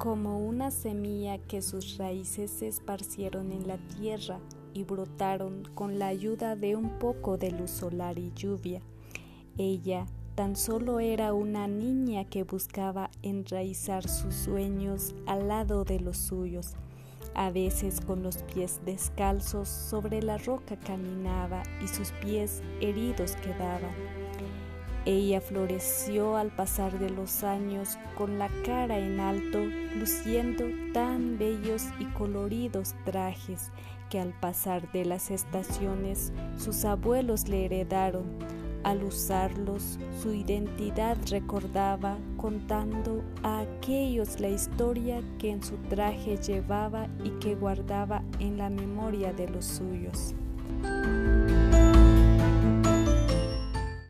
como una semilla que sus raíces se esparcieron en la tierra y brotaron con la ayuda de un poco de luz solar y lluvia. Ella tan solo era una niña que buscaba enraizar sus sueños al lado de los suyos. A veces con los pies descalzos sobre la roca caminaba y sus pies heridos quedaban. Ella floreció al pasar de los años con la cara en alto, luciendo tan bellos y coloridos trajes que al pasar de las estaciones sus abuelos le heredaron. Al usarlos, su identidad recordaba contando a aquellos la historia que en su traje llevaba y que guardaba en la memoria de los suyos.